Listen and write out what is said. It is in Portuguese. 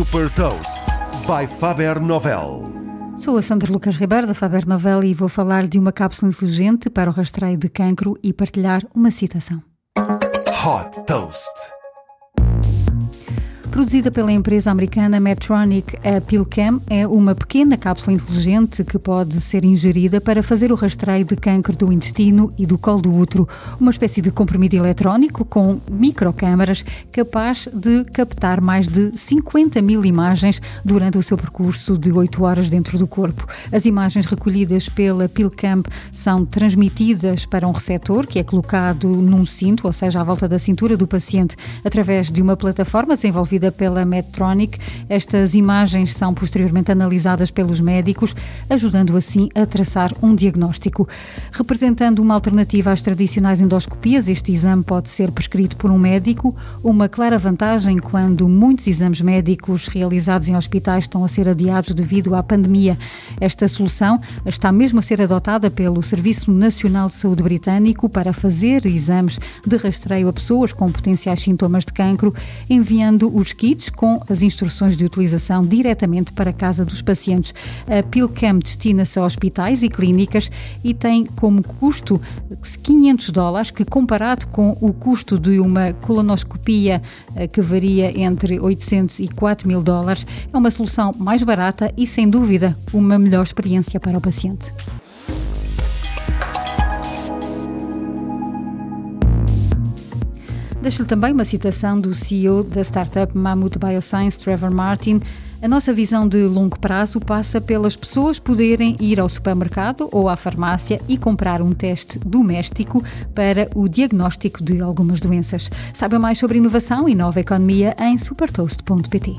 Super Toast by Faber Novel. Sou a Sandra Lucas Ribeiro da Faber Novel e vou falar de uma cápsula inteligente para o rastreio de cancro e partilhar uma citação. Hot Toast. Produzida pela empresa americana Medtronic, a PillCam é uma pequena cápsula inteligente que pode ser ingerida para fazer o rastreio de câncer do intestino e do colo do útero, uma espécie de comprimido eletrónico com microcâmaras capaz de captar mais de 50 mil imagens durante o seu percurso de 8 horas dentro do corpo. As imagens recolhidas pela PillCam são transmitidas para um receptor que é colocado num cinto, ou seja, à volta da cintura do paciente, através de uma plataforma desenvolvida desenvolvida pela Medtronic. Estas imagens são posteriormente analisadas pelos médicos, ajudando assim a traçar um diagnóstico. Representando uma alternativa às tradicionais endoscopias, este exame pode ser prescrito por um médico, uma clara vantagem quando muitos exames médicos realizados em hospitais estão a ser adiados devido à pandemia. Esta solução está mesmo a ser adotada pelo Serviço Nacional de Saúde Britânico para fazer exames de rastreio a pessoas com potenciais sintomas de cancro, enviando os kits com as instruções de utilização diretamente para a casa dos pacientes. A PillCam destina-se a hospitais e clínicas e tem como custo 500 dólares, que comparado com o custo de uma colonoscopia eh, que varia entre 800 e 4 mil dólares, é uma solução mais barata e, sem dúvida, uma melhor experiência para o paciente. Deixo-lhe também uma citação do CEO da startup Mammoth Bioscience, Trevor Martin. A nossa visão de longo prazo passa pelas pessoas poderem ir ao supermercado ou à farmácia e comprar um teste doméstico para o diagnóstico de algumas doenças. Saiba mais sobre inovação e nova economia em supertoast.pt.